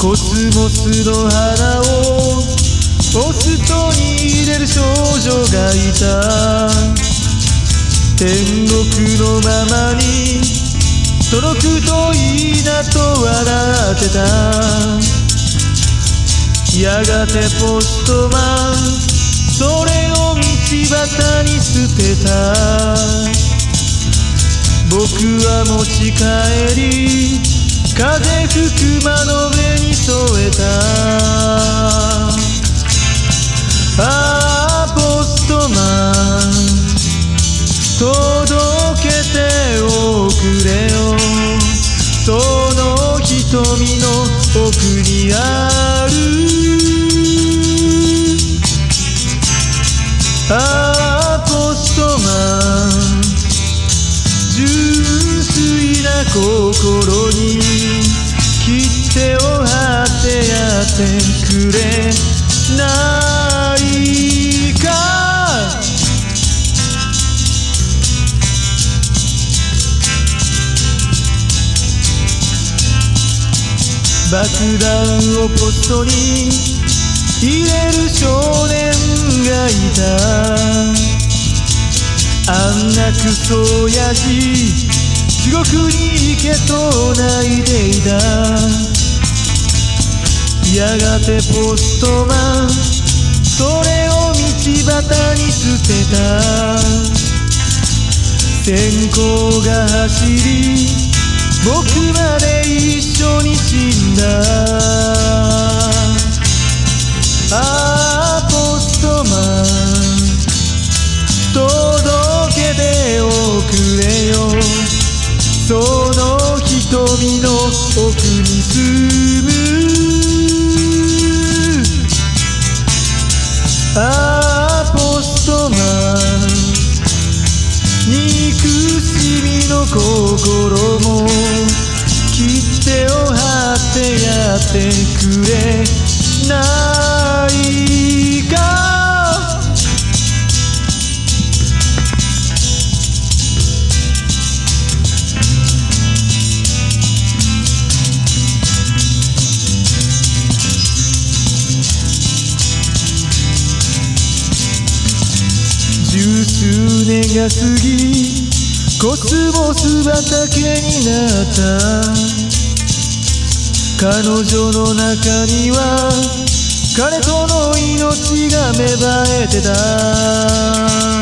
コスモスの花をポストに入れる少女がいた。天国のままに届くといいなと笑ってた。やがてポストマンそれを道端に捨てた。僕は持ち帰り風吹く窓辺に添えた。ああポストマン届けておくれよ。その瞳の奥にある。ああポストマ純粋な心。を貼ってやってくれないか？爆弾をポストに入れる少年がいた。あんなクソ親父地獄に行けと泣いていた。がてポストマンそれを道端に捨てた。閃光が走り僕まで一緒に死んだ。ああポストマン届けておくれよ。その瞳の奥に住む憎しみの心も切手を貼ってやってくれ。が過ぎコスモス畑になった彼女の中には彼との命が芽生えてた。